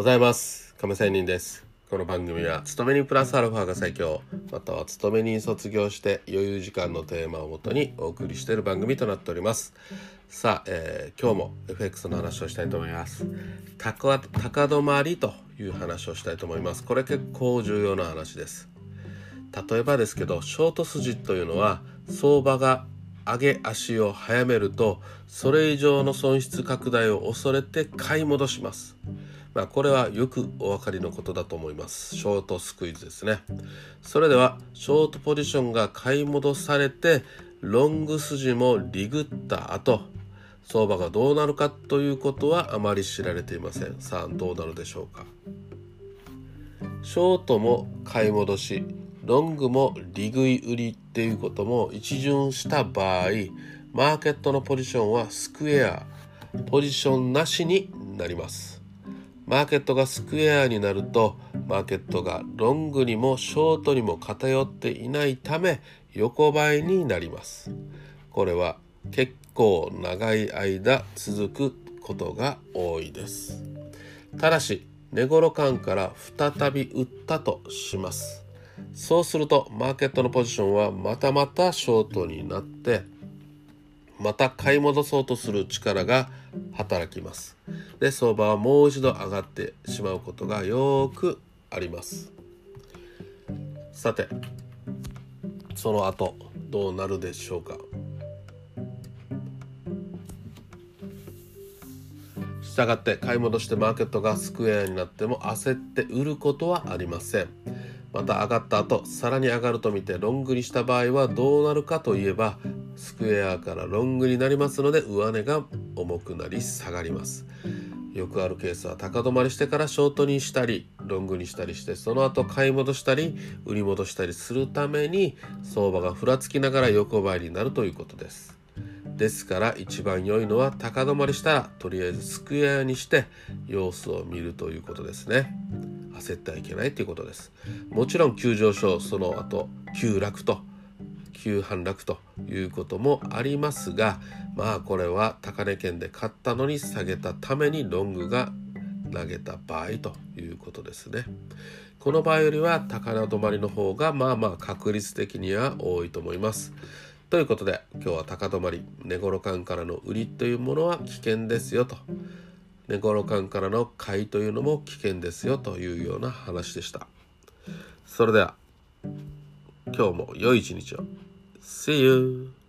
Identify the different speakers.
Speaker 1: ございます。亀仙人です。この番組は勤め人プラスアルファが最強。または勤め人卒業して余裕時間のテーマをもとにお送りしている番組となっております。さあ、えー、今日も FX の話をしたいと思います。高高止まりという話をしたいと思います。これ結構重要な話です。例えばですけどショート筋というのは相場が上げ足を早めるとそれ以上の損失拡大を恐れて買い戻します。まあ、これはよくお分かりのことだと思います。ショートスクイズですね。それではショートポジションが買い戻されてロング筋もリグった後相場がどうなるかということはあまり知られていません。さあどうなるでしょうか。ショートも買い戻しロングも利食い売りっていうことも一巡した場合マーケットのポジションはスクエアポジションなしになりますマーケットがスクエアになるとマーケットがロングにもショートにも偏っていないため横ばいになります。これは結構長い間続くことが多いです。ただし寝頃感から再び売ったとします。そうするとマーケットのポジションはまたまたショートになってまた買い戻そうとする力が働きます。で相場はもう一度上がってしまうことがよくあります。さてその後どうなるでしょうか？したがって買い戻してマーケットがスクエアになっても焦って売ることはありません。また上がった後さらに上がると見てロングにした場合はどうなるかといえばスクエアからロングになりますので上値が重くなり下がりますよくあるケースは高止まりしてからショートにしたりロングにしたりしてその後買い戻したり売り戻したりするために相場がふらつきながら横ばいになるということですですから一番良いのは高止まりしたらとりあえずスクエアにして様子を見るということですね。焦ってはいけないということです。もちろん急上昇その後急落と急反落ということもありますがまあこれは高値圏で買ったのに下げたためにロングが投げた場合ということですね。この場合よりは高値止まりの方がまあまあ確率的には多いと思います。ということで今日は高止まり値頃感からの売りというものは危険ですよと。寝頃間からの買いというのも危険ですよというような話でしたそれでは今日も良い一日を See you!